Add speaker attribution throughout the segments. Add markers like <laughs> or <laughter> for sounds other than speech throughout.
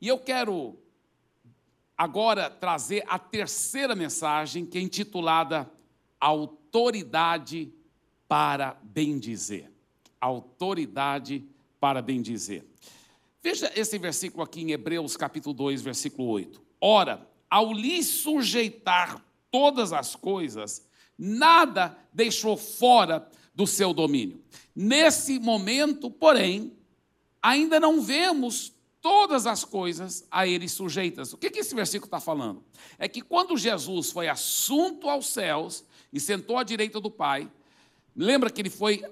Speaker 1: E eu quero agora trazer a terceira mensagem, que é intitulada Autoridade para bendizer. Autoridade para bendizer. Veja esse versículo aqui em Hebreus capítulo 2, versículo 8. Ora, ao lhe sujeitar todas as coisas, nada deixou fora do seu domínio. Nesse momento, porém, ainda não vemos todas as coisas a ele sujeitas. O que, que esse versículo está falando? É que quando Jesus foi assunto aos céus e sentou à direita do Pai, lembra que ele foi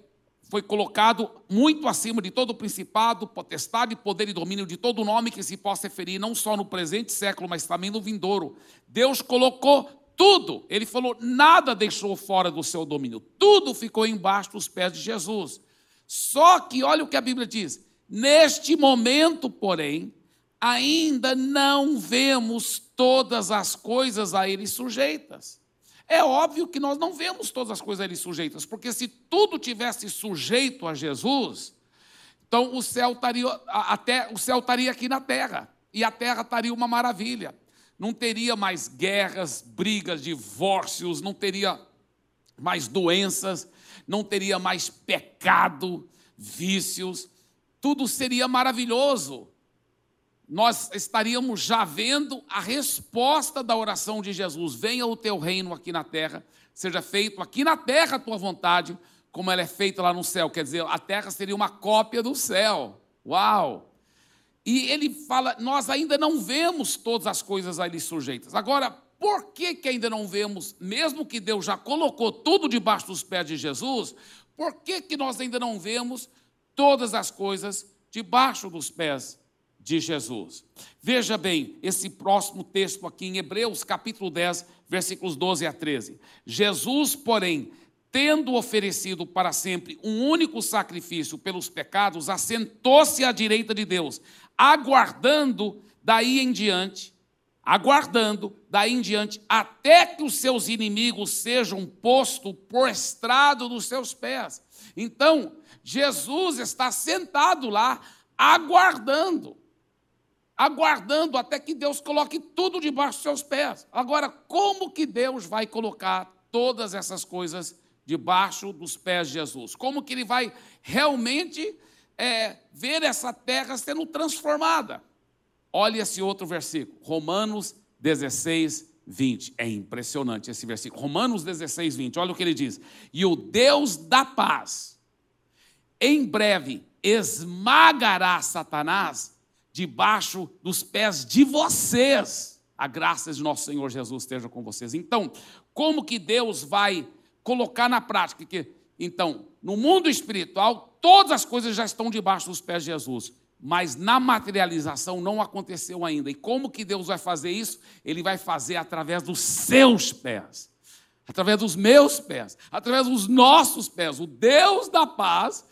Speaker 1: foi colocado muito acima de todo o principado, potestade, poder e domínio de todo nome que se possa referir, não só no presente século, mas também no vindouro. Deus colocou tudo, ele falou, nada deixou fora do seu domínio, tudo ficou embaixo dos pés de Jesus. Só que, olha o que a Bíblia diz: neste momento, porém, ainda não vemos todas as coisas a ele sujeitas. É óbvio que nós não vemos todas as coisas ali sujeitas, porque se tudo tivesse sujeito a Jesus, então o céu estaria, até, o céu estaria aqui na terra, e a terra estaria uma maravilha. Não teria mais guerras, brigas, divórcios, não teria mais doenças, não teria mais pecado, vícios, tudo seria maravilhoso nós estaríamos já vendo a resposta da oração de Jesus: Venha o teu reino aqui na terra, seja feito aqui na terra a tua vontade, como ela é feita lá no céu. Quer dizer, a terra seria uma cópia do céu. Uau! E ele fala: Nós ainda não vemos todas as coisas ali sujeitas. Agora, por que, que ainda não vemos, mesmo que Deus já colocou tudo debaixo dos pés de Jesus, por que, que nós ainda não vemos todas as coisas debaixo dos pés de Jesus. Veja bem esse próximo texto aqui em Hebreus, capítulo 10, versículos 12 a 13. Jesus, porém, tendo oferecido para sempre um único sacrifício pelos pecados, assentou-se à direita de Deus, aguardando daí em diante, aguardando daí em diante, até que os seus inimigos sejam postos por estrado dos seus pés. Então, Jesus está sentado lá, aguardando aguardando até que Deus coloque tudo debaixo dos seus pés. Agora, como que Deus vai colocar todas essas coisas debaixo dos pés de Jesus? Como que ele vai realmente é, ver essa terra sendo transformada? Olha esse outro versículo, Romanos 16, 20. É impressionante esse versículo. Romanos 16, 20. Olha o que ele diz. E o Deus da paz, em breve, esmagará Satanás debaixo dos pés de vocês. A graça de nosso Senhor Jesus esteja com vocês. Então, como que Deus vai colocar na prática que então, no mundo espiritual, todas as coisas já estão debaixo dos pés de Jesus, mas na materialização não aconteceu ainda. E como que Deus vai fazer isso? Ele vai fazer através dos seus pés, através dos meus pés, através dos nossos pés. O Deus da paz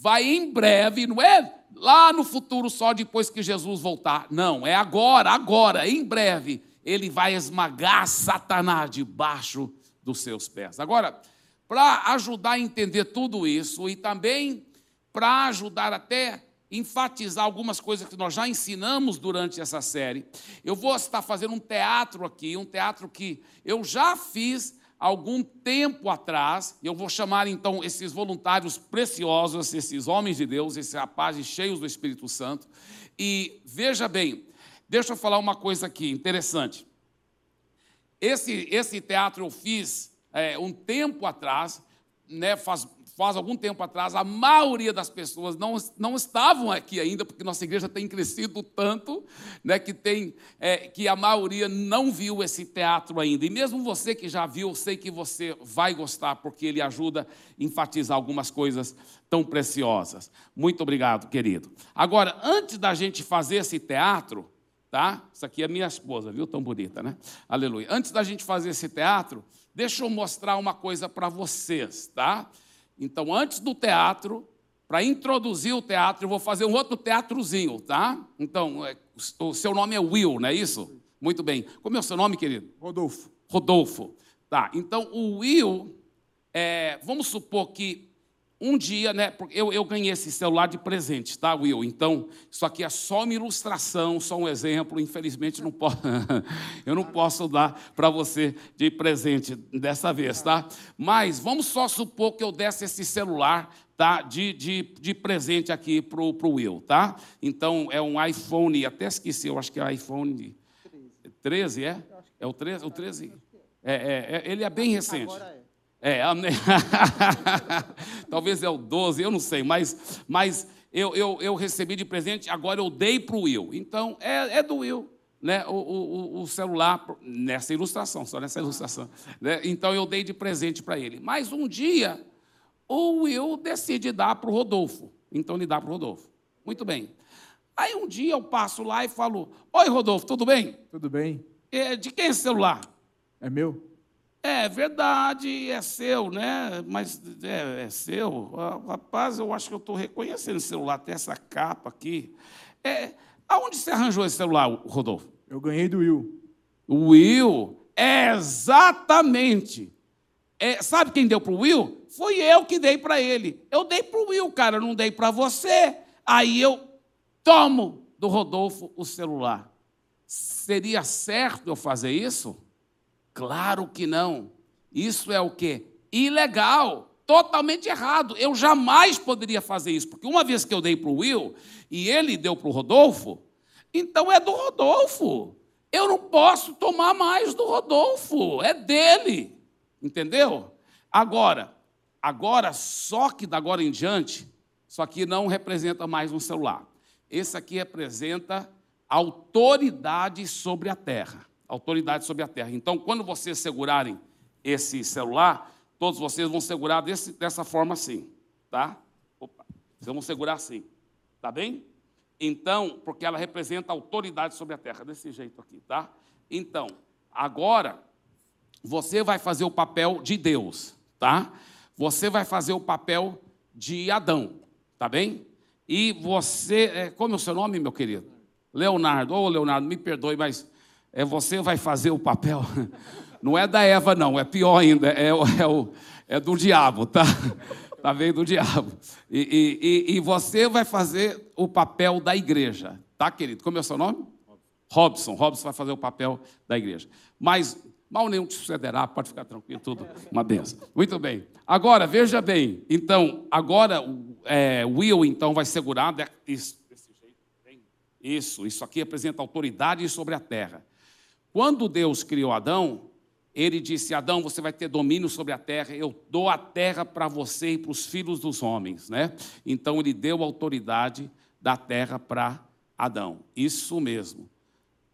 Speaker 1: vai em breve, não é lá no futuro, só depois que Jesus voltar. Não, é agora, agora, em breve, ele vai esmagar Satanás debaixo dos seus pés. Agora, para ajudar a entender tudo isso e também para ajudar até enfatizar algumas coisas que nós já ensinamos durante essa série, eu vou estar fazendo um teatro aqui, um teatro que eu já fiz algum tempo atrás, eu vou chamar então esses voluntários preciosos, esses homens de Deus, esses rapazes cheios do Espírito Santo, e veja bem, deixa eu falar uma coisa aqui interessante. Esse, esse teatro eu fiz é, um tempo atrás, né, faz faz algum tempo atrás, a maioria das pessoas não, não estavam aqui ainda, porque nossa igreja tem crescido tanto, né, que, tem, é, que a maioria não viu esse teatro ainda. E mesmo você que já viu, eu sei que você vai gostar, porque ele ajuda a enfatizar algumas coisas tão preciosas. Muito obrigado, querido. Agora, antes da gente fazer esse teatro, tá? Isso aqui é minha esposa, viu? Tão bonita, né? Aleluia. Antes da gente fazer esse teatro, deixa eu mostrar uma coisa para vocês, tá? Então, antes do teatro, para introduzir o teatro, eu vou fazer um outro teatrozinho, tá? Então, é, o seu nome é Will, não é isso? Muito bem. Como é o seu nome, querido?
Speaker 2: Rodolfo.
Speaker 1: Rodolfo. Tá, então o Will, é, vamos supor que um dia, né? Eu, eu ganhei esse celular de presente, tá, Will? Então, isso aqui é só uma ilustração, só um exemplo. Infelizmente, não posso, <laughs> eu não posso dar para você de presente dessa vez, tá? Mas vamos só supor que eu desse esse celular tá, de, de, de presente aqui para o Will, tá? Então, é um iPhone, até esqueci, eu acho que é iPhone 13, é? É o 13? O 13? É, é, é, ele é bem recente. Agora é. É, <laughs> talvez é o 12, eu não sei, mas, mas eu, eu, eu recebi de presente, agora eu dei para o Will. Então, é, é do Will. Né, o, o, o, celular, nessa ilustração, só nessa ilustração. Né? Então eu dei de presente para ele. Mas um dia, o Will decide dar para o Rodolfo. Então ele dá para o Rodolfo. Muito bem. Aí um dia eu passo lá e falo: Oi, Rodolfo, tudo bem?
Speaker 2: Tudo bem.
Speaker 1: É, de quem é esse celular?
Speaker 2: É meu.
Speaker 1: É verdade, é seu, né? Mas é, é seu. Ah, rapaz, eu acho que eu estou reconhecendo o celular, tem essa capa aqui. É, aonde você arranjou esse celular, Rodolfo?
Speaker 2: Eu ganhei do Will.
Speaker 1: O Will? É exatamente. É, sabe quem deu para o Will? Fui eu que dei para ele. Eu dei para o Will, cara, eu não dei para você. Aí eu tomo do Rodolfo o celular. Seria certo eu fazer isso? Claro que não. Isso é o quê? Ilegal, totalmente errado. Eu jamais poderia fazer isso, porque uma vez que eu dei para o Will e ele deu para o Rodolfo, então é do Rodolfo. Eu não posso tomar mais do Rodolfo, é dele. Entendeu? Agora, agora só que da agora em diante, isso aqui não representa mais um celular. Esse aqui representa autoridade sobre a terra autoridade sobre a terra. Então, quando vocês segurarem esse celular, todos vocês vão segurar desse, dessa forma assim, tá? Opa, vocês vão segurar assim, tá bem? Então, porque ela representa autoridade sobre a terra, desse jeito aqui, tá? Então, agora, você vai fazer o papel de Deus, tá? Você vai fazer o papel de Adão, tá bem? E você, é, como é o seu nome, meu querido? Leonardo. Ô, oh, Leonardo, me perdoe, mas é você vai fazer o papel. <laughs> Não é da Eva, não, é pior ainda, é, é, o, é do diabo, tá? <laughs> Tá vendo do diabo. E, e, e, você vai fazer o papel da igreja, tá, querido? Como é o seu nome? Robson. Robson vai fazer o papel da igreja. Mas mal nenhum te sucederá, pode ficar tranquilo, tudo uma benção. Muito bem. Agora, veja bem, então, agora é, Will, então, vai segurar jeito. Isso, isso aqui representa autoridade sobre a terra. Quando Deus criou Adão, ele disse: Adão, você vai ter domínio sobre a terra, eu dou a terra para você e para os filhos dos homens. Né? Então ele deu autoridade da terra para Adão. Isso mesmo.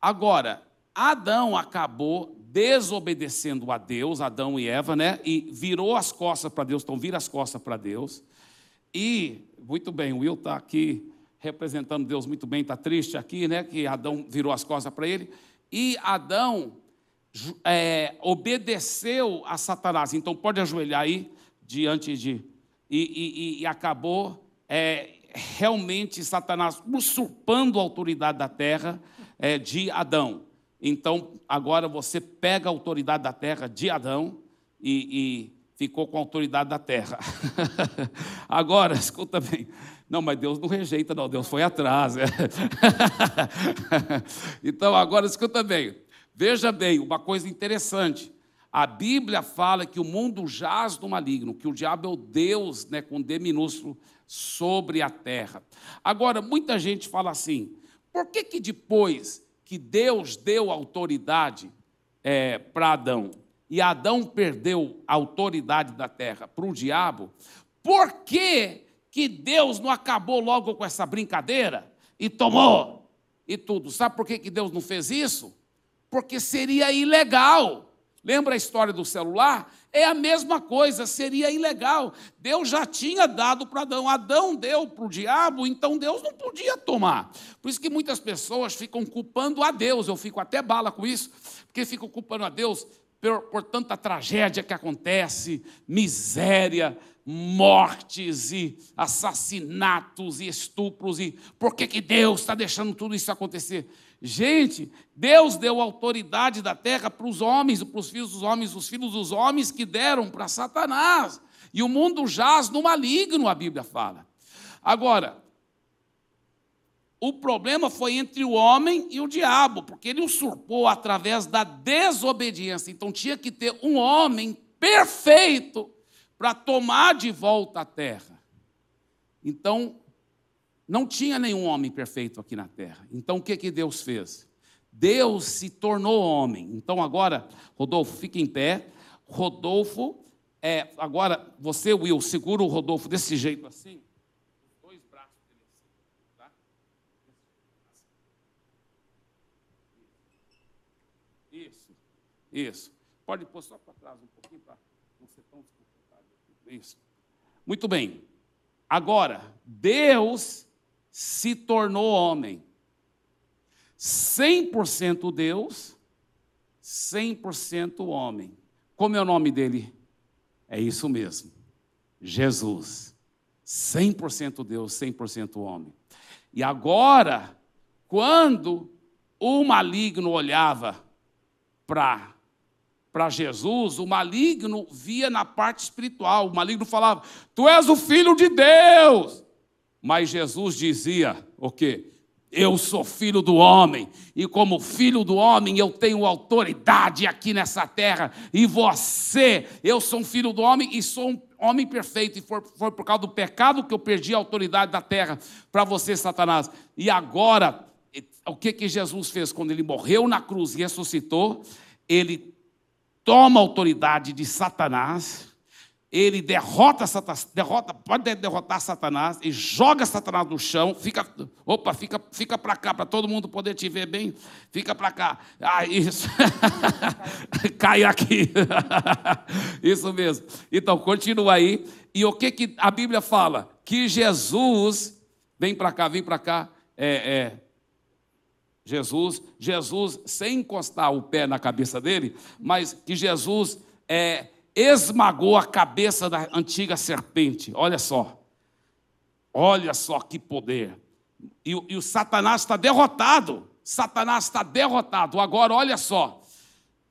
Speaker 1: Agora, Adão acabou desobedecendo a Deus, Adão e Eva, né? E virou as costas para Deus, então vira as costas para Deus. E, muito bem, o Will está aqui representando Deus muito bem, está triste aqui, né? Que Adão virou as costas para ele. E Adão é, obedeceu a Satanás. Então pode ajoelhar aí diante de. E, e, e acabou é, realmente Satanás usurpando a autoridade da terra é, de Adão. Então agora você pega a autoridade da terra de Adão e, e ficou com a autoridade da terra. <laughs> agora, <laughs> escuta bem. Não, mas Deus não rejeita, não. Deus foi atrás. É. <laughs> então, agora escuta bem. Veja bem, uma coisa interessante. A Bíblia fala que o mundo jaz do maligno, que o diabo é o Deus, né, com D minúsculo, sobre a terra. Agora, muita gente fala assim: por que, que depois que Deus deu autoridade é, para Adão e Adão perdeu a autoridade da terra para o diabo, por que que Deus não acabou logo com essa brincadeira e tomou e tudo. Sabe por que, que Deus não fez isso? Porque seria ilegal. Lembra a história do celular? É a mesma coisa, seria ilegal. Deus já tinha dado para Adão. Adão deu para o diabo, então Deus não podia tomar. Por isso que muitas pessoas ficam culpando a Deus. Eu fico até bala com isso, porque ficam culpando a Deus por, por tanta tragédia que acontece, miséria, mortes e assassinatos e estupros e por que, que Deus está deixando tudo isso acontecer? Gente, Deus deu autoridade da terra para os homens, para os filhos dos homens, os filhos dos homens que deram para Satanás. E o mundo jaz no maligno, a Bíblia fala. Agora, o problema foi entre o homem e o diabo, porque ele usurpou através da desobediência. Então tinha que ter um homem perfeito para tomar de volta a terra. Então, não tinha nenhum homem perfeito aqui na terra. Então, o que, que Deus fez? Deus se tornou homem. Então, agora, Rodolfo, fica em pé. Rodolfo, é, agora, você, Will, segura o Rodolfo desse jeito assim. Dois braços dele assim, tá? Isso, isso. Pode pôr só para trás um pouquinho para não ser tão desconfortável. Isso. Muito bem. Agora, Deus se tornou homem. 100% Deus, 100% homem. Como é o nome dele? É isso mesmo. Jesus. 100% Deus, 100% homem. E agora, quando o maligno olhava para para Jesus, o maligno via na parte espiritual. O maligno falava: "Tu és o filho de Deus". Mas Jesus dizia: "O quê? Eu sou filho do homem, e como filho do homem, eu tenho autoridade aqui nessa terra, e você, eu sou um filho do homem e sou um homem perfeito, e foi, foi por causa do pecado que eu perdi a autoridade da terra para você, Satanás. E agora, o que, que Jesus fez quando ele morreu na cruz e ressuscitou? Ele toma a autoridade de Satanás, ele derrota Satanás, derrota, pode derrotar Satanás e joga Satanás no chão, fica, opa, fica, fica para cá, para todo mundo poder te ver bem, fica para cá. Ah, isso. <laughs> Cai aqui. <laughs> isso mesmo. Então, continua aí. E o que, que a Bíblia fala? Que Jesus, vem para cá, vem para cá, é, é, Jesus, Jesus, sem encostar o pé na cabeça dele, mas que Jesus é, esmagou a cabeça da antiga serpente. Olha só. Olha só que poder. E, e o Satanás está derrotado. Satanás está derrotado. Agora, olha só.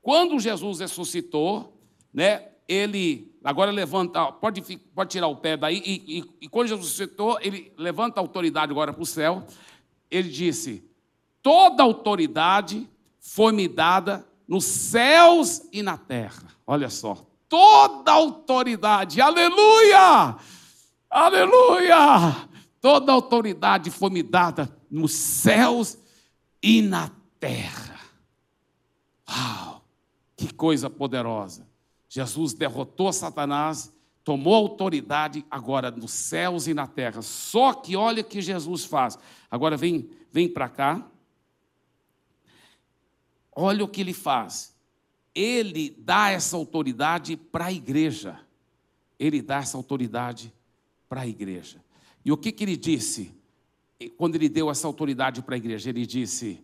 Speaker 1: Quando Jesus ressuscitou, né, ele agora levanta, pode, pode tirar o pé daí, e, e, e quando Jesus ressuscitou, ele levanta a autoridade agora para o céu. Ele disse: toda autoridade foi me dada nos céus e na terra. Olha só, toda autoridade, aleluia, aleluia, toda autoridade foi me dada nos céus e na terra. Uau, que coisa poderosa! Jesus derrotou Satanás, tomou autoridade agora nos céus e na terra. Só que olha o que Jesus faz. Agora vem, vem para cá. Olha o que ele faz. Ele dá essa autoridade para a igreja. Ele dá essa autoridade para a igreja. E o que, que ele disse? Quando ele deu essa autoridade para a igreja, ele disse: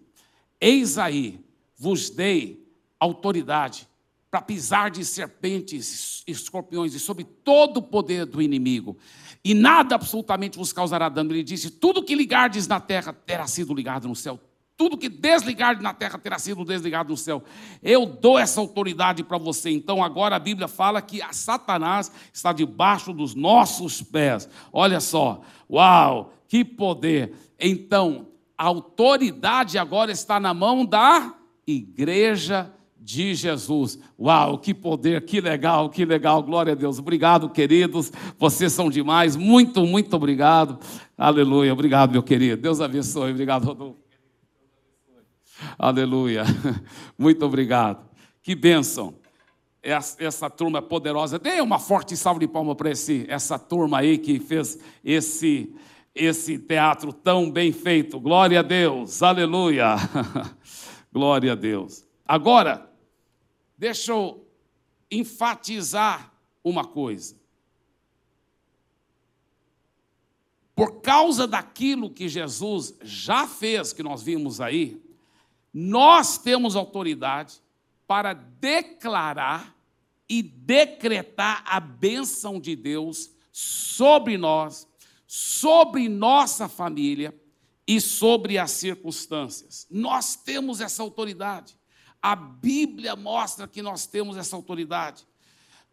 Speaker 1: Eis aí, vos dei autoridade para pisar de serpentes, escorpiões e sobre todo o poder do inimigo, e nada absolutamente vos causará dano. Ele disse: Tudo que ligardes na terra terá sido ligado no céu, tudo que desligar na terra terá sido desligado no céu. Eu dou essa autoridade para você. Então agora a Bíblia fala que a Satanás está debaixo dos nossos pés. Olha só. Uau, que poder. Então, a autoridade agora está na mão da igreja de Jesus. Uau, que poder, que legal, que legal. Glória a Deus. Obrigado, queridos. Vocês são demais. Muito, muito obrigado. Aleluia. Obrigado, meu querido. Deus abençoe. Obrigado, Rodolfo. Aleluia. <laughs> Muito obrigado. Que bênção. Essa, essa turma poderosa. Dê uma forte salva de palmas para essa turma aí que fez esse, esse teatro tão bem feito. Glória a Deus. Aleluia. <laughs> Glória a Deus. Agora, deixa eu enfatizar uma coisa. Por causa daquilo que Jesus já fez, que nós vimos aí, nós temos autoridade para declarar e decretar a bênção de Deus sobre nós, sobre nossa família e sobre as circunstâncias. Nós temos essa autoridade. A Bíblia mostra que nós temos essa autoridade.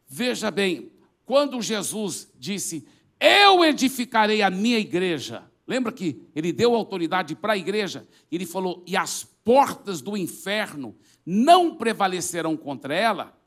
Speaker 1: Veja bem, quando Jesus disse: Eu edificarei a minha igreja. Lembra que ele deu autoridade para a igreja? Ele falou: E as portas do inferno não prevalecerão contra ela.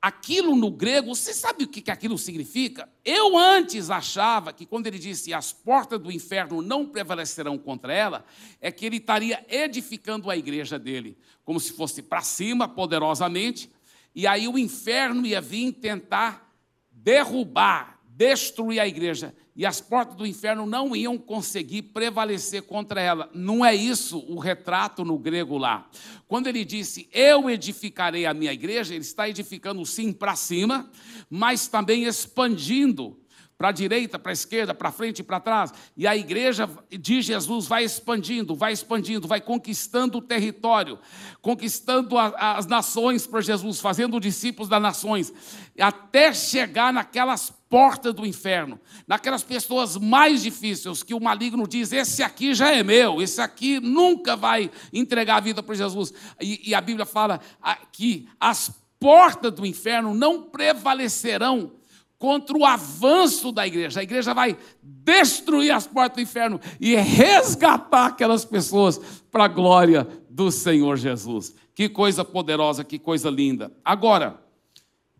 Speaker 1: Aquilo no grego, você sabe o que aquilo significa? Eu antes achava que quando ele disse as portas do inferno não prevalecerão contra ela, é que ele estaria edificando a igreja dele, como se fosse para cima, poderosamente, e aí o inferno ia vir tentar derrubar, destruir a igreja e as portas do inferno não iam conseguir prevalecer contra ela. Não é isso o retrato no grego lá. Quando ele disse, Eu edificarei a minha igreja, ele está edificando sim para cima, mas também expandindo para a direita, para a esquerda, para frente e para trás. E a igreja de Jesus vai expandindo, vai expandindo, vai conquistando o território, conquistando a, as nações para Jesus, fazendo discípulos das nações, até chegar naquelas portas do inferno, naquelas pessoas mais difíceis que o maligno diz: esse aqui já é meu, esse aqui nunca vai entregar a vida para Jesus. E, e a Bíblia fala que as portas do inferno não prevalecerão contra o avanço da igreja. A igreja vai destruir as portas do inferno e resgatar aquelas pessoas para a glória do Senhor Jesus. Que coisa poderosa, que coisa linda. Agora,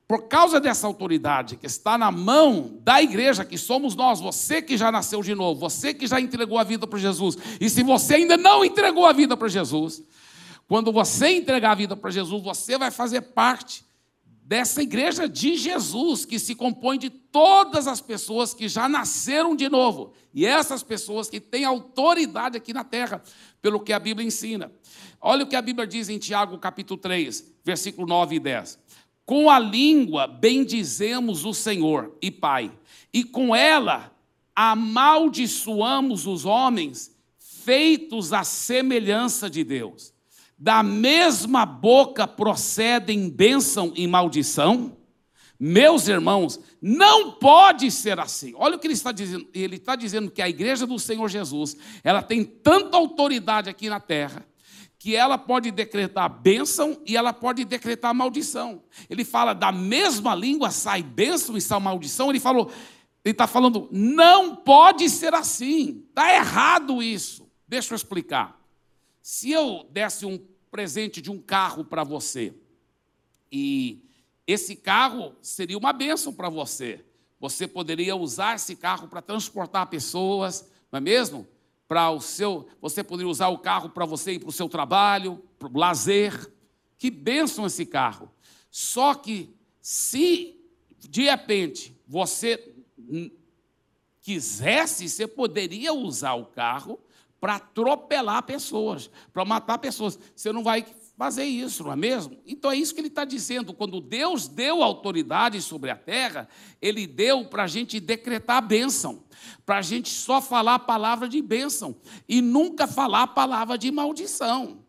Speaker 1: por causa dessa autoridade que está na mão da igreja, que somos nós, você que já nasceu de novo, você que já entregou a vida para Jesus, e se você ainda não entregou a vida para Jesus, quando você entregar a vida para Jesus, você vai fazer parte dessa igreja de Jesus, que se compõe de todas as pessoas que já nasceram de novo, e essas pessoas que têm autoridade aqui na terra, pelo que a Bíblia ensina. Olha o que a Bíblia diz em Tiago capítulo 3, versículo 9 e 10. Com a língua bendizemos o Senhor e Pai, e com ela amaldiçoamos os homens feitos à semelhança de Deus. Da mesma boca procedem bênção e maldição? Meus irmãos, não pode ser assim. Olha o que ele está dizendo. Ele está dizendo que a igreja do Senhor Jesus, ela tem tanta autoridade aqui na terra, que ela pode decretar bênção e ela pode decretar maldição. Ele fala da mesma língua sai bênção e sai maldição. Ele falou, ele está falando, não pode ser assim. Está errado isso. Deixa eu explicar. Se eu desse um presente de um carro para você, e esse carro seria uma bênção para você, você poderia usar esse carro para transportar pessoas, não é mesmo? Para o seu, você poderia usar o carro para você ir para o seu trabalho, para o lazer. Que bênção esse carro. Só que se de repente você quisesse, você poderia usar o carro para atropelar pessoas, para matar pessoas. Você não vai fazer isso, não é mesmo? Então é isso que ele está dizendo. Quando Deus deu autoridade sobre a terra, ele deu para a gente decretar a bênção, para a gente só falar a palavra de bênção e nunca falar a palavra de maldição.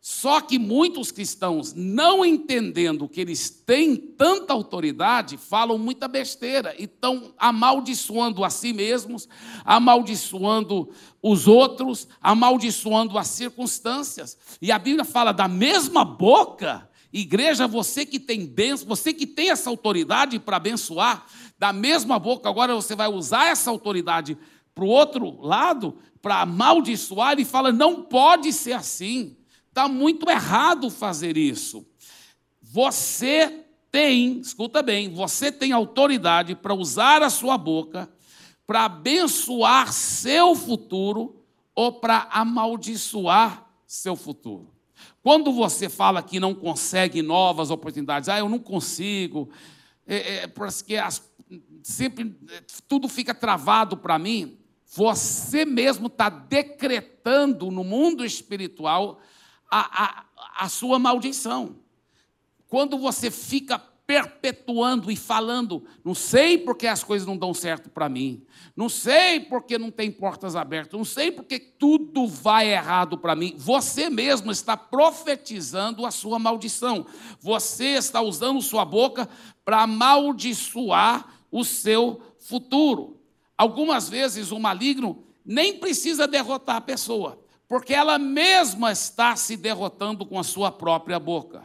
Speaker 1: Só que muitos cristãos, não entendendo que eles têm tanta autoridade, falam muita besteira e estão amaldiçoando a si mesmos, amaldiçoando os outros, amaldiçoando as circunstâncias. E a Bíblia fala da mesma boca, igreja, você que tem bênção, você que tem essa autoridade para abençoar, da mesma boca, agora você vai usar essa autoridade para o outro lado, para amaldiçoar, e fala: não pode ser assim. Está muito errado fazer isso. Você tem, escuta bem, você tem autoridade para usar a sua boca para abençoar seu futuro ou para amaldiçoar seu futuro. Quando você fala que não consegue novas oportunidades, ah, eu não consigo, é, é, porque as, sempre tudo fica travado para mim, você mesmo está decretando no mundo espiritual a, a, a sua maldição. Quando você fica perpetuando e falando, não sei porque as coisas não dão certo para mim, não sei porque não tem portas abertas, não sei porque tudo vai errado para mim. Você mesmo está profetizando a sua maldição. Você está usando sua boca para amaldiçoar o seu futuro. Algumas vezes o maligno nem precisa derrotar a pessoa porque ela mesma está se derrotando com a sua própria boca.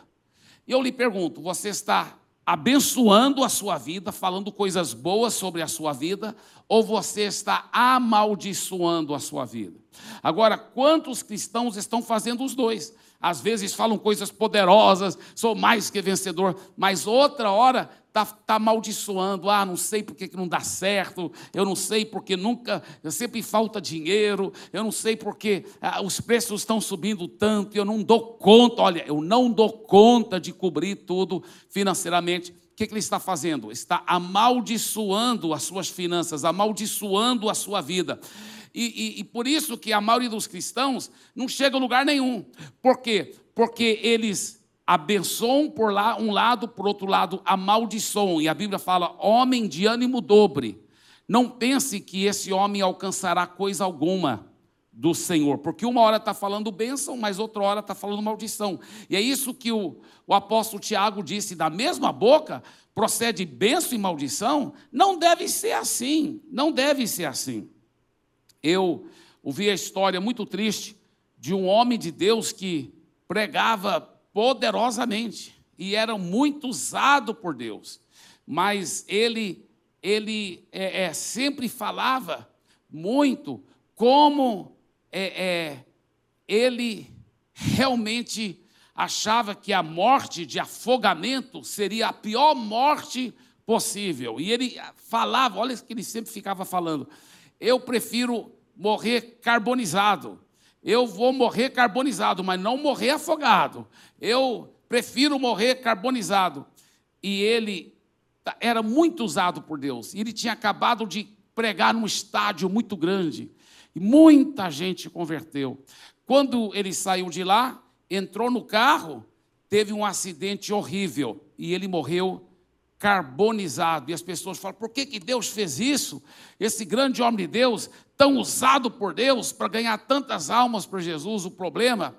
Speaker 1: E eu lhe pergunto: você está abençoando a sua vida, falando coisas boas sobre a sua vida, ou você está amaldiçoando a sua vida? Agora, quantos cristãos estão fazendo os dois? Às vezes falam coisas poderosas, sou mais que vencedor, mas outra hora está tá amaldiçoando. Ah, não sei porque que não dá certo, eu não sei porque nunca, sempre falta dinheiro, eu não sei porque ah, os preços estão subindo tanto, eu não dou conta, olha, eu não dou conta de cobrir tudo financeiramente. O que, que ele está fazendo? Está amaldiçoando as suas finanças, amaldiçoando a sua vida. E, e, e, por isso que a maioria dos cristãos não chega a lugar nenhum. Por quê? Porque eles abençoam por lá um lado, por outro lado amaldiçoam. E a Bíblia fala: homem de ânimo dobre. Não pense que esse homem alcançará coisa alguma do Senhor, porque uma hora está falando bênção, mas outra hora está falando maldição. E é isso que o, o apóstolo Tiago disse: da mesma boca procede bênção e maldição. Não deve ser assim, não deve ser assim. Eu ouvi a história muito triste de um homem de Deus que pregava poderosamente e era muito usado por Deus. Mas ele, ele é, é, sempre falava muito como é, é, ele realmente achava que a morte de afogamento seria a pior morte possível. E ele falava, olha que ele sempre ficava falando: eu prefiro morrer carbonizado eu vou morrer carbonizado, mas não morrer afogado. Eu prefiro morrer carbonizado. E ele era muito usado por Deus. Ele tinha acabado de pregar num estádio muito grande. E muita gente converteu. Quando ele saiu de lá, entrou no carro, teve um acidente horrível e ele morreu carbonizado. E as pessoas falam: por que, que Deus fez isso? Esse grande homem de Deus, tão usado por Deus para ganhar tantas almas para Jesus. O problema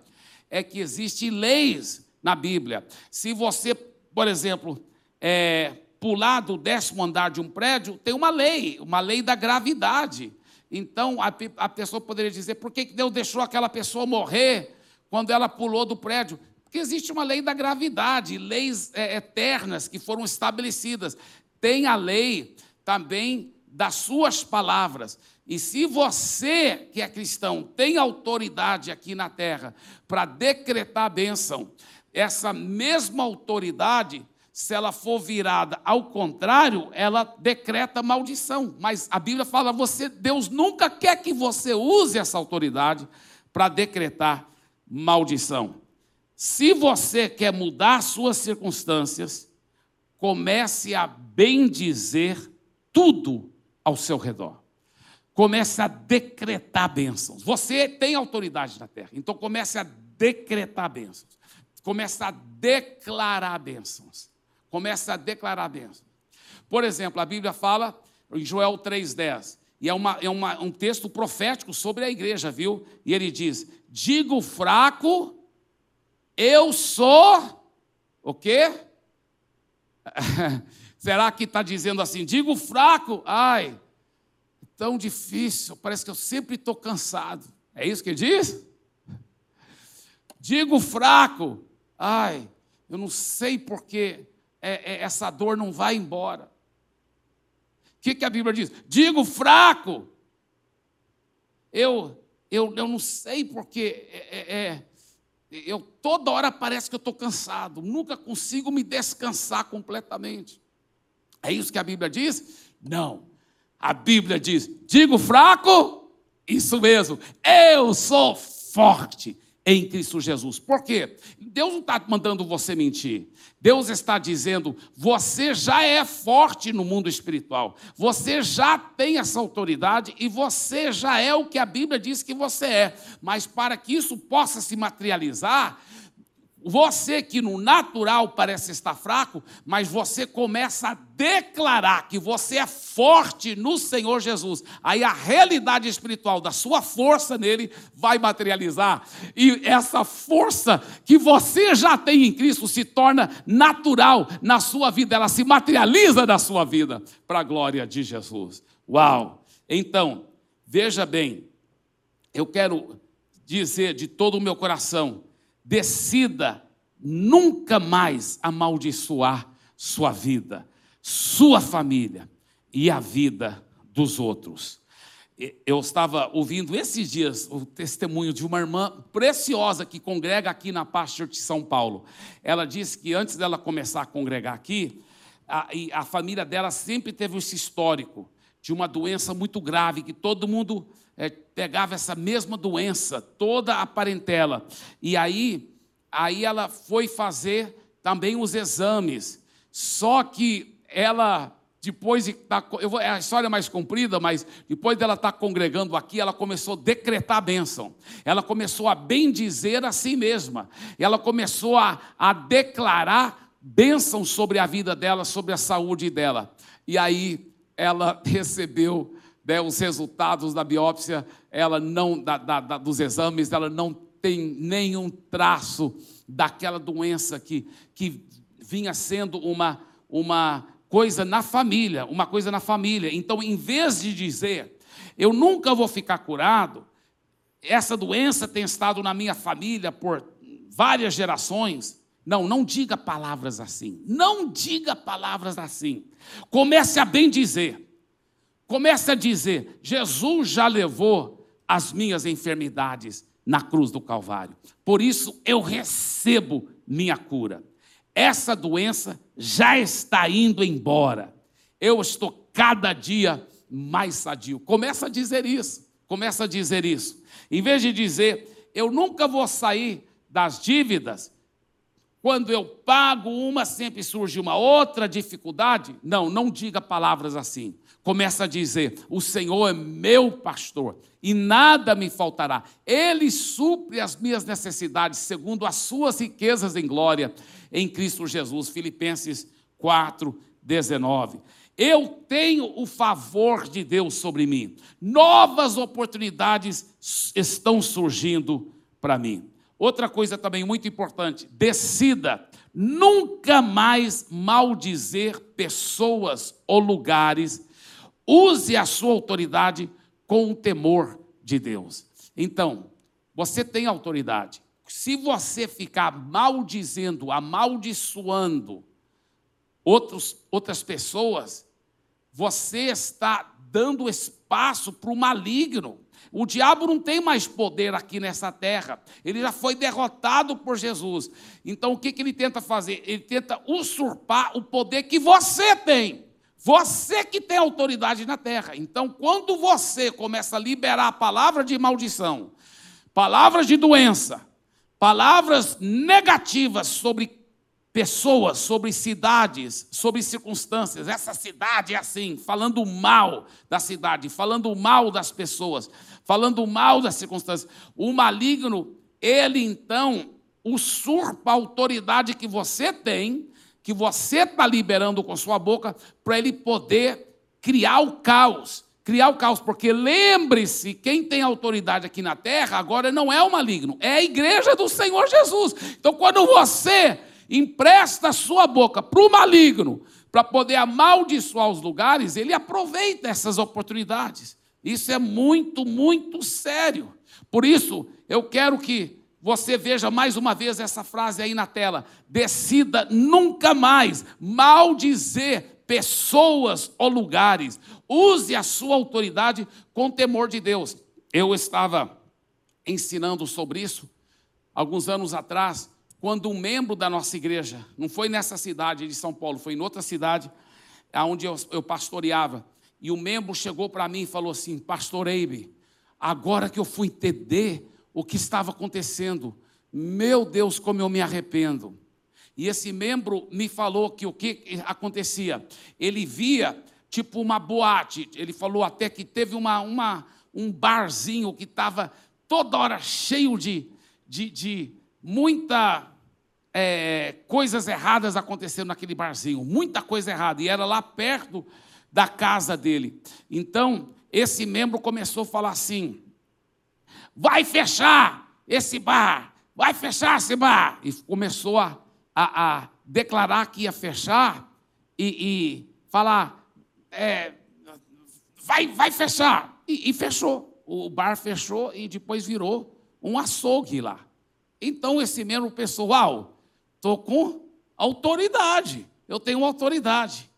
Speaker 1: é que existem leis na Bíblia. Se você, por exemplo, é, pular do décimo andar de um prédio, tem uma lei, uma lei da gravidade. Então a, a pessoa poderia dizer: por que Deus deixou aquela pessoa morrer quando ela pulou do prédio? Porque existe uma lei da gravidade, leis é, eternas que foram estabelecidas. Tem a lei também das suas palavras. E se você, que é cristão, tem autoridade aqui na terra para decretar a bênção, essa mesma autoridade, se ela for virada ao contrário, ela decreta maldição. Mas a Bíblia fala: você, Deus nunca quer que você use essa autoridade para decretar maldição. Se você quer mudar suas circunstâncias, comece a bendizer tudo ao seu redor. Comece a decretar bênçãos. Você tem autoridade na terra, então comece a decretar bênçãos. Comece a declarar bênçãos. Comece a declarar bênçãos. Por exemplo, a Bíblia fala em Joel 3,10, e é, uma, é uma, um texto profético sobre a igreja, viu? E ele diz: Digo fraco eu sou o quê? <laughs> Será que está dizendo assim? Digo fraco, ai, tão difícil, parece que eu sempre estou cansado. É isso que ele diz? Digo fraco, ai, eu não sei porque é, é, essa dor não vai embora. O que, que a Bíblia diz? Digo fraco, eu, eu, eu não sei porque é, é, é eu toda hora parece que eu estou cansado, nunca consigo me descansar completamente. É isso que a Bíblia diz? Não. A Bíblia diz: digo fraco, isso mesmo, eu sou forte em Cristo Jesus. Por quê? Deus não está mandando você mentir. Deus está dizendo: você já é forte no mundo espiritual, você já tem essa autoridade e você já é o que a Bíblia diz que você é. Mas para que isso possa se materializar, você que no natural parece estar fraco, mas você começa a declarar que você é forte no Senhor Jesus. Aí a realidade espiritual da sua força nele vai materializar. E essa força que você já tem em Cristo se torna natural na sua vida, ela se materializa na sua vida, para a glória de Jesus. Uau! Então, veja bem, eu quero dizer de todo o meu coração, decida nunca mais amaldiçoar sua vida, sua família e a vida dos outros. Eu estava ouvindo esses dias o testemunho de uma irmã preciosa que congrega aqui na Pastor de São Paulo. Ela disse que antes dela começar a congregar aqui, a, a família dela sempre teve esse histórico de uma doença muito grave, que todo mundo é, pegava essa mesma doença, toda a parentela. E aí, aí ela foi fazer também os exames. Só que ela depois de tá, eu vou, é a história mais comprida, mas depois dela estar tá congregando aqui, ela começou a decretar a bênção. Ela começou a bendizer a si mesma. Ela começou a, a declarar bênção sobre a vida dela, sobre a saúde dela. E aí ela <laughs> recebeu né, os resultados da biópsia, ela não, da, da, da, dos exames, ela não tem nenhum traço daquela doença que, que vinha sendo uma, uma coisa na família, uma coisa na família. Então, em vez de dizer, eu nunca vou ficar curado, essa doença tem estado na minha família por várias gerações. Não, não diga palavras assim. Não diga palavras assim. Comece a bem dizer. Comece a dizer: Jesus já levou as minhas enfermidades na cruz do Calvário. Por isso eu recebo minha cura essa doença já está indo embora. Eu estou cada dia mais sadio. Começa a dizer isso. Começa a dizer isso. Em vez de dizer, eu nunca vou sair das dívidas, quando eu pago uma, sempre surge uma outra dificuldade. Não, não diga palavras assim. Começa a dizer: O Senhor é meu pastor e nada me faltará. Ele supre as minhas necessidades segundo as suas riquezas em glória em Cristo Jesus. Filipenses 4, 19. Eu tenho o favor de Deus sobre mim. Novas oportunidades estão surgindo para mim. Outra coisa também muito importante: decida nunca mais maldizer pessoas ou lugares. Use a sua autoridade com o temor de Deus. Então, você tem autoridade se você ficar maldizendo, amaldiçoando outros, outras pessoas, você está dando espaço para o maligno. O diabo não tem mais poder aqui nessa terra. Ele já foi derrotado por Jesus. Então o que, que ele tenta fazer? Ele tenta usurpar o poder que você tem. Você que tem autoridade na terra. Então, quando você começa a liberar a palavra de maldição, palavras de doença, palavras negativas sobre pessoas, sobre cidades, sobre circunstâncias. Essa cidade é assim, falando mal da cidade, falando mal das pessoas, falando mal das circunstâncias. O maligno, ele então usurpa a autoridade que você tem, que você está liberando com sua boca, para ele poder criar o caos criar o caos, porque lembre-se, quem tem autoridade aqui na terra agora não é o maligno, é a igreja do Senhor Jesus. Então, quando você empresta sua boca para o maligno, para poder amaldiçoar os lugares, ele aproveita essas oportunidades. Isso é muito, muito sério. Por isso, eu quero que você veja mais uma vez essa frase aí na tela. Decida nunca mais maldizer pessoas ou lugares. Use a sua autoridade com temor de Deus. Eu estava ensinando sobre isso alguns anos atrás, quando um membro da nossa igreja, não foi nessa cidade de São Paulo, foi em outra cidade, onde eu, eu pastoreava, e o membro chegou para mim e falou assim: Pastor Eibe, agora que eu fui entender o que estava acontecendo, meu Deus, como eu me arrependo. E esse membro me falou que o que acontecia? Ele via tipo uma boate. Ele falou até que teve uma, uma um barzinho que estava toda hora cheio de, de, de muita é, coisas erradas acontecendo naquele barzinho, muita coisa errada, e era lá perto da casa dele. Então, esse membro começou a falar assim: vai fechar esse bar, vai fechar esse bar. E começou a a, a declarar que ia fechar e, e falar, é, vai, vai fechar. E, e fechou. O bar fechou e depois virou um açougue lá. Então esse mesmo pessoal, estou com autoridade. eu tenho autoridade.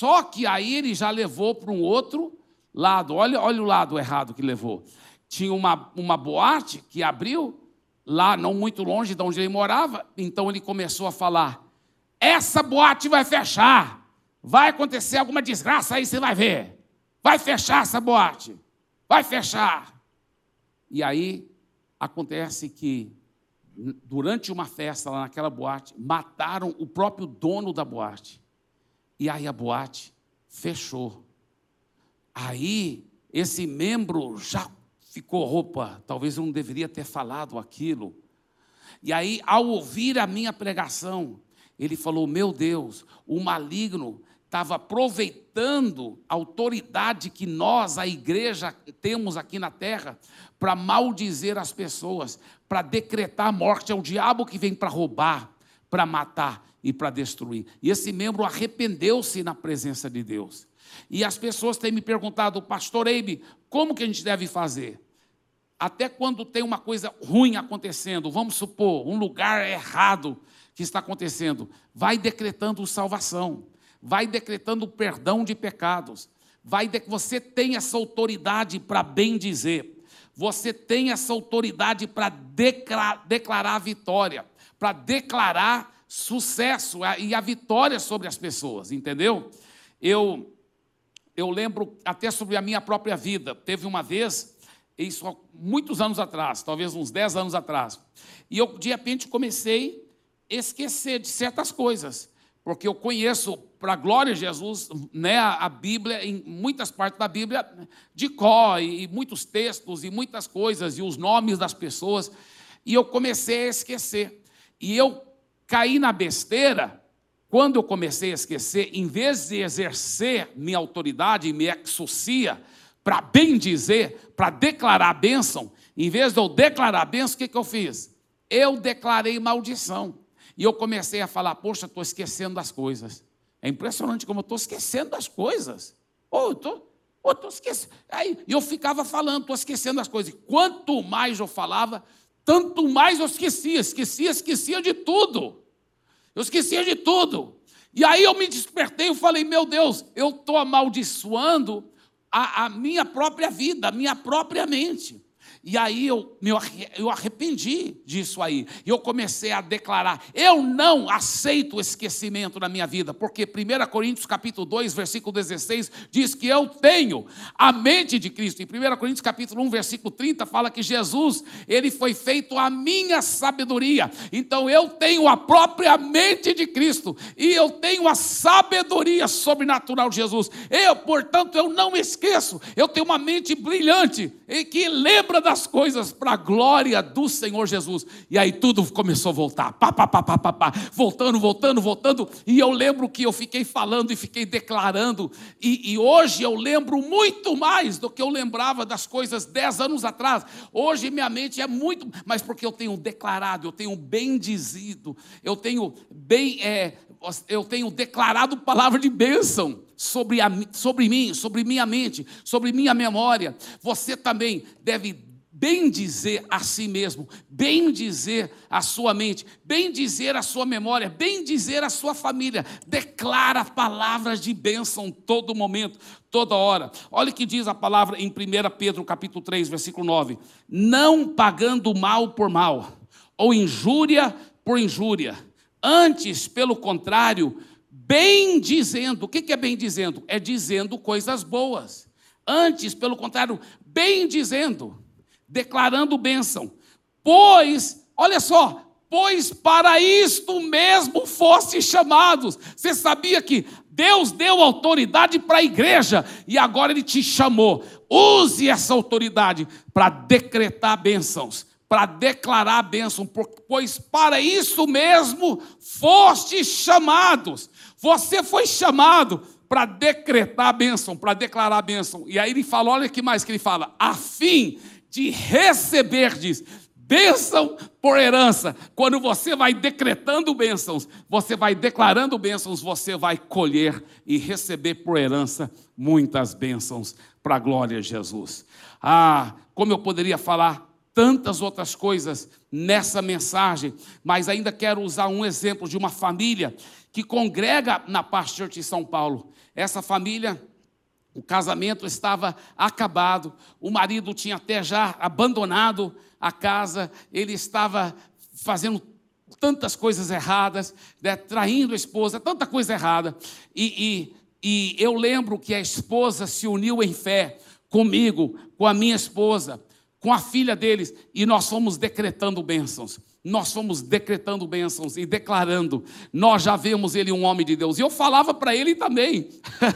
Speaker 1: Só que aí ele já levou para um outro lado. Olha, olha o lado errado que levou. Tinha uma, uma boate que abriu lá, não muito longe de onde ele morava. Então ele começou a falar: essa boate vai fechar. Vai acontecer alguma desgraça aí, você vai ver. Vai fechar essa boate. Vai fechar. E aí acontece que durante uma festa lá naquela boate, mataram o próprio dono da boate. E aí a boate fechou. Aí esse membro já ficou roupa, talvez eu não deveria ter falado aquilo. E aí, ao ouvir a minha pregação, ele falou: Meu Deus, o maligno estava aproveitando a autoridade que nós, a igreja, temos aqui na terra, para maldizer as pessoas, para decretar a morte. É o diabo que vem para roubar, para matar e para destruir. E esse membro arrependeu-se na presença de Deus. E as pessoas têm me perguntado, pastor Eibe, como que a gente deve fazer? Até quando tem uma coisa ruim acontecendo, vamos supor, um lugar errado que está acontecendo, vai decretando salvação, vai decretando perdão de pecados, vai de... você tem essa autoridade para bem dizer, você tem essa autoridade para declarar, declarar vitória, para declarar sucesso e a vitória sobre as pessoas, entendeu? Eu eu lembro até sobre a minha própria vida. Teve uma vez, isso há muitos anos atrás, talvez uns 10 anos atrás, e eu de repente comecei a esquecer de certas coisas, porque eu conheço, para a glória de Jesus, né, a Bíblia, em muitas partes da Bíblia, de có, e muitos textos, e muitas coisas, e os nomes das pessoas, e eu comecei a esquecer. E eu caí na besteira quando eu comecei a esquecer, em vez de exercer minha autoridade e me exorcia para bem dizer, para declarar a bênção, em vez de eu declarar a bênção, o que, que eu fiz? Eu declarei maldição. E eu comecei a falar, poxa, estou esquecendo das coisas. É impressionante como eu estou esquecendo das coisas. Ou oh, estou esquecendo. Aí eu ficava falando, estou esquecendo das coisas. E quanto mais eu falava, tanto mais eu esquecia, esquecia, esquecia de tudo. Eu esquecia de tudo. E aí eu me despertei e falei: meu Deus, eu estou amaldiçoando a, a, minha própria vida, a minha própria mente. E aí eu, eu arrependi disso aí. E eu comecei a declarar: eu não aceito o esquecimento na minha vida, porque 1 Coríntios capítulo 2, versículo 16, diz que eu tenho a mente de Cristo. Em 1 Coríntios capítulo 1, versículo 30, fala que Jesus, ele foi feito a minha sabedoria. Então eu tenho a própria mente de Cristo e eu tenho a sabedoria sobrenatural de Jesus. Eu, portanto, eu não esqueço. Eu tenho uma mente brilhante e que lembra da das coisas para a glória do Senhor Jesus. E aí tudo começou a voltar, pá, pá, pá, pá, pá, pá, voltando, voltando, voltando. E eu lembro que eu fiquei falando e fiquei declarando. E, e hoje eu lembro muito mais do que eu lembrava das coisas dez anos atrás. Hoje minha mente é muito, mas porque eu tenho declarado, eu tenho bem dizido, eu tenho bem, é, eu tenho declarado palavra de bênção sobre, a, sobre mim, sobre minha mente, sobre minha memória. Você também deve bem dizer a si mesmo, bem dizer a sua mente, bem dizer a sua memória, bem dizer a sua família. Declara palavras de bênção todo momento, toda hora. Olha o que diz a palavra em 1 Pedro capítulo 3, versículo 9: não pagando mal por mal, ou injúria por injúria, antes, pelo contrário, bem dizendo. O que é bem dizendo? É dizendo coisas boas. Antes, pelo contrário, bem dizendo declarando bênção. Pois, olha só, pois para isto mesmo foste chamados. Você sabia que Deus deu autoridade para a igreja e agora Ele te chamou. Use essa autoridade para decretar bênçãos, para declarar bênção, pois para isso mesmo foste chamados. Você foi chamado para decretar a bênção, para declarar a bênção. E aí ele fala, olha que mais que ele fala, a fim de receberdes bênção por herança. Quando você vai decretando bênçãos, você vai declarando bênçãos, você vai colher e receber por herança muitas bênçãos para a glória de Jesus. Ah, como eu poderia falar tantas outras coisas nessa mensagem, mas ainda quero usar um exemplo de uma família que congrega na Paz Church em São Paulo. Essa família, o casamento estava acabado, o marido tinha até já abandonado a casa, ele estava fazendo tantas coisas erradas, né, traindo a esposa, tanta coisa errada. E, e, e eu lembro que a esposa se uniu em fé comigo, com a minha esposa, com a filha deles, e nós fomos decretando bênçãos nós fomos decretando bênçãos e declarando, nós já vemos ele um homem de Deus. E eu falava para ele também.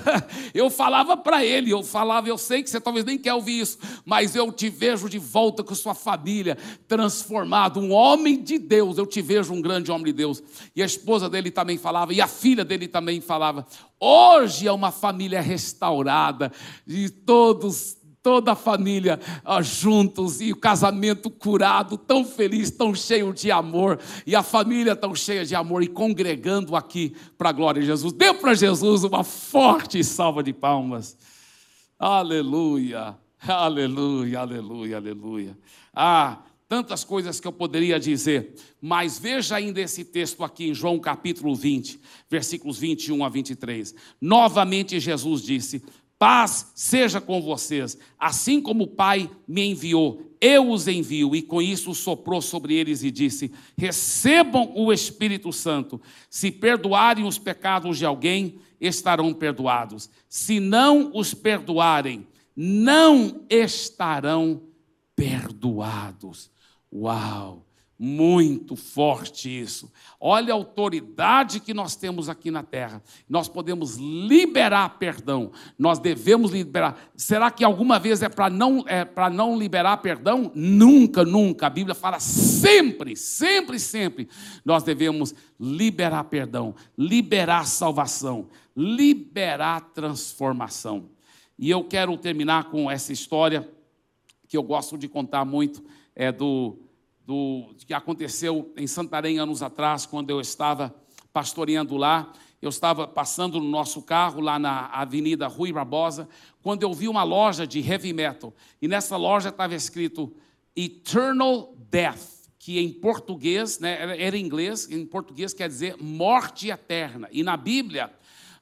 Speaker 1: <laughs> eu falava para ele, eu falava, eu sei que você talvez nem quer ouvir isso, mas eu te vejo de volta com sua família transformado, um homem de Deus. Eu te vejo um grande homem de Deus. E a esposa dele também falava, e a filha dele também falava. Hoje é uma família restaurada, e todos toda a família ó, juntos e o casamento curado, tão feliz, tão cheio de amor, e a família tão cheia de amor e congregando aqui para a glória de Jesus. Dê para Jesus uma forte salva de palmas. Aleluia, aleluia, aleluia, aleluia. Ah, tantas coisas que eu poderia dizer, mas veja ainda esse texto aqui em João capítulo 20, versículos 21 a 23. Novamente Jesus disse: Paz seja com vocês, assim como o Pai me enviou, eu os envio. E com isso soprou sobre eles e disse: Recebam o Espírito Santo. Se perdoarem os pecados de alguém, estarão perdoados. Se não os perdoarem, não estarão perdoados. Uau! Muito forte isso. Olha a autoridade que nós temos aqui na terra. Nós podemos liberar perdão. Nós devemos liberar. Será que alguma vez é para não, é para não liberar perdão? Nunca, nunca. A Bíblia fala sempre, sempre, sempre. Nós devemos liberar perdão, liberar salvação, liberar transformação. E eu quero terminar com essa história que eu gosto de contar muito, é do do que aconteceu em Santarém anos atrás, quando eu estava pastoreando lá. Eu estava passando no nosso carro lá na Avenida Rui Barbosa, quando eu vi uma loja de heavy metal. E nessa loja estava escrito Eternal Death, que em português, né, era em inglês, em português quer dizer morte eterna. E na Bíblia,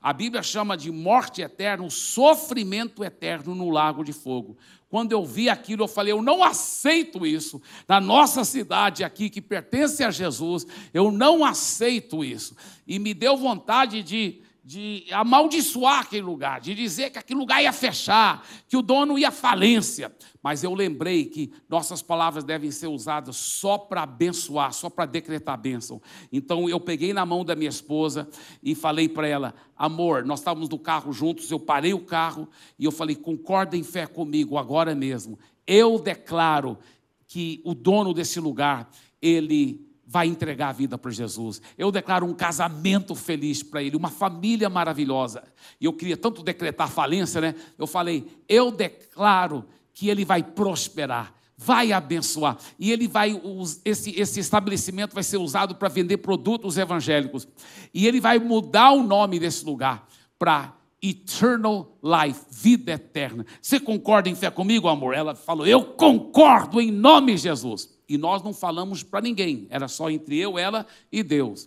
Speaker 1: a Bíblia chama de morte eterna, o sofrimento eterno no lago de fogo. Quando eu vi aquilo, eu falei: eu não aceito isso. Na nossa cidade aqui, que pertence a Jesus, eu não aceito isso. E me deu vontade de de amaldiçoar aquele lugar, de dizer que aquele lugar ia fechar, que o dono ia falência. Mas eu lembrei que nossas palavras devem ser usadas só para abençoar, só para decretar bênção. Então eu peguei na mão da minha esposa e falei para ela: amor, nós estávamos no carro juntos, eu parei o carro e eu falei: concorda em fé comigo agora mesmo. Eu declaro que o dono desse lugar, ele vai entregar a vida para Jesus. Eu declaro um casamento feliz para ele, uma família maravilhosa. E eu queria tanto decretar falência, né? Eu falei, eu declaro que ele vai prosperar, vai abençoar. E ele vai, esse, esse estabelecimento vai ser usado para vender produtos evangélicos. E ele vai mudar o nome desse lugar para Eternal Life, vida eterna. Você concorda em fé comigo, amor? Ela falou, eu concordo em nome de Jesus. E nós não falamos para ninguém, era só entre eu, ela e Deus.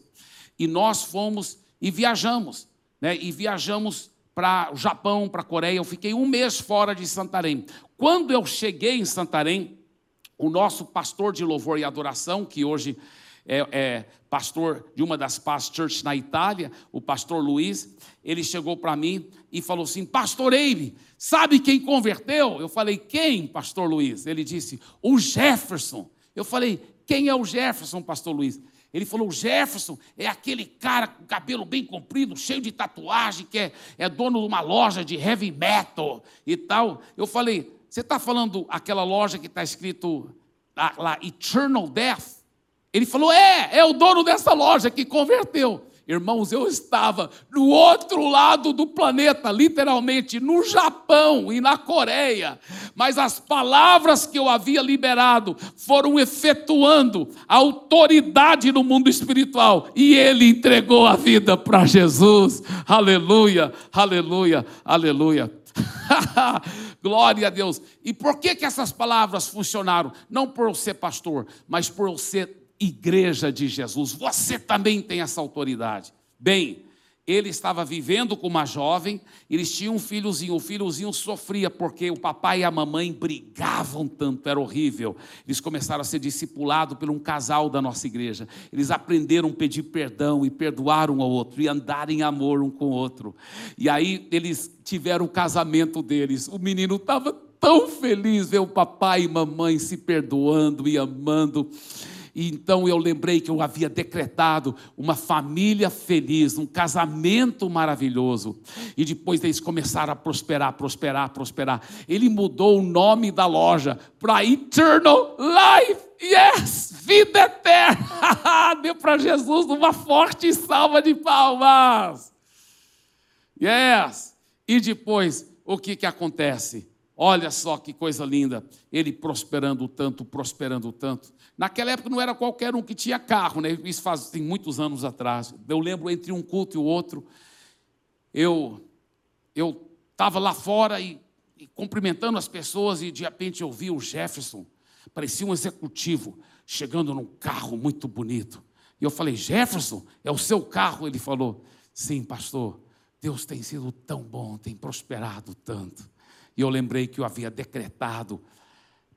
Speaker 1: E nós fomos e viajamos, né? E viajamos para o Japão, para a Coreia. Eu fiquei um mês fora de Santarém. Quando eu cheguei em Santarém, o nosso pastor de louvor e adoração, que hoje é, é, pastor de uma das Paz Church na Itália, o pastor Luiz, ele chegou para mim e falou assim: Pastor Eibe, sabe quem converteu? Eu falei: Quem, pastor Luiz? Ele disse: O Jefferson. Eu falei: quem é o Jefferson, pastor Luiz? Ele falou: Jefferson é aquele cara com cabelo bem comprido, cheio de tatuagem, que é, é dono de uma loja de heavy metal e tal. Eu falei: você está falando aquela loja que está escrito lá, lá, Eternal Death? Ele falou: é, é o dono dessa loja que converteu. Irmãos, eu estava no outro lado do planeta, literalmente no Japão e na Coreia, mas as palavras que eu havia liberado foram efetuando a autoridade no mundo espiritual e ele entregou a vida para Jesus. Aleluia, aleluia, aleluia. <laughs> Glória a Deus. E por que, que essas palavras funcionaram? Não por eu ser pastor, mas por eu ser igreja de Jesus. Você também tem essa autoridade. Bem, ele estava vivendo com uma jovem, eles tinham um filhozinho, o filhozinho sofria porque o papai e a mamãe brigavam tanto, era horrível. Eles começaram a ser discipulados por um casal da nossa igreja. Eles aprenderam a pedir perdão e perdoar um ao outro e andar em amor um com o outro. E aí eles tiveram o casamento deles. O menino estava tão feliz ver o papai e mamãe se perdoando e amando. E então eu lembrei que eu havia decretado uma família feliz, um casamento maravilhoso. E depois eles começaram a prosperar, prosperar, prosperar. Ele mudou o nome da loja para Eternal Life. Yes! Vida eterna! <laughs> Deu para Jesus uma forte salva de palmas. Yes! E depois, o que, que acontece? Olha só que coisa linda. Ele prosperando tanto, prosperando tanto. Naquela época não era qualquer um que tinha carro, né? Isso faz tem muitos anos atrás. Eu lembro entre um culto e o outro, eu eu estava lá fora e, e, cumprimentando as pessoas e de repente eu vi o Jefferson, parecia um executivo, chegando num carro muito bonito. E eu falei: "Jefferson, é o seu carro?" Ele falou: "Sim, pastor. Deus tem sido tão bom, tem prosperado tanto." E eu lembrei que eu havia decretado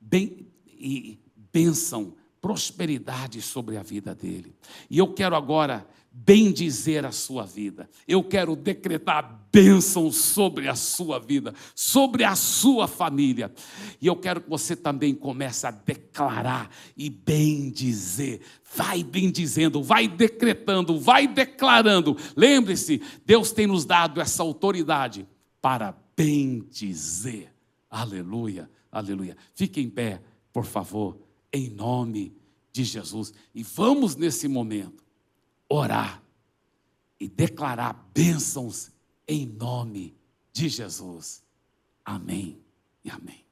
Speaker 1: bem e bênção prosperidade sobre a vida dele. E eu quero agora bendizer a sua vida. Eu quero decretar bênção sobre a sua vida, sobre a sua família. E eu quero que você também comece a declarar e bendizer. Vai bendizendo, vai decretando, vai declarando. Lembre-se, Deus tem nos dado essa autoridade para bendizer. Aleluia, aleluia. Fique em pé, por favor em nome de Jesus. E vamos nesse momento orar e declarar bênçãos em nome de Jesus. Amém e amém.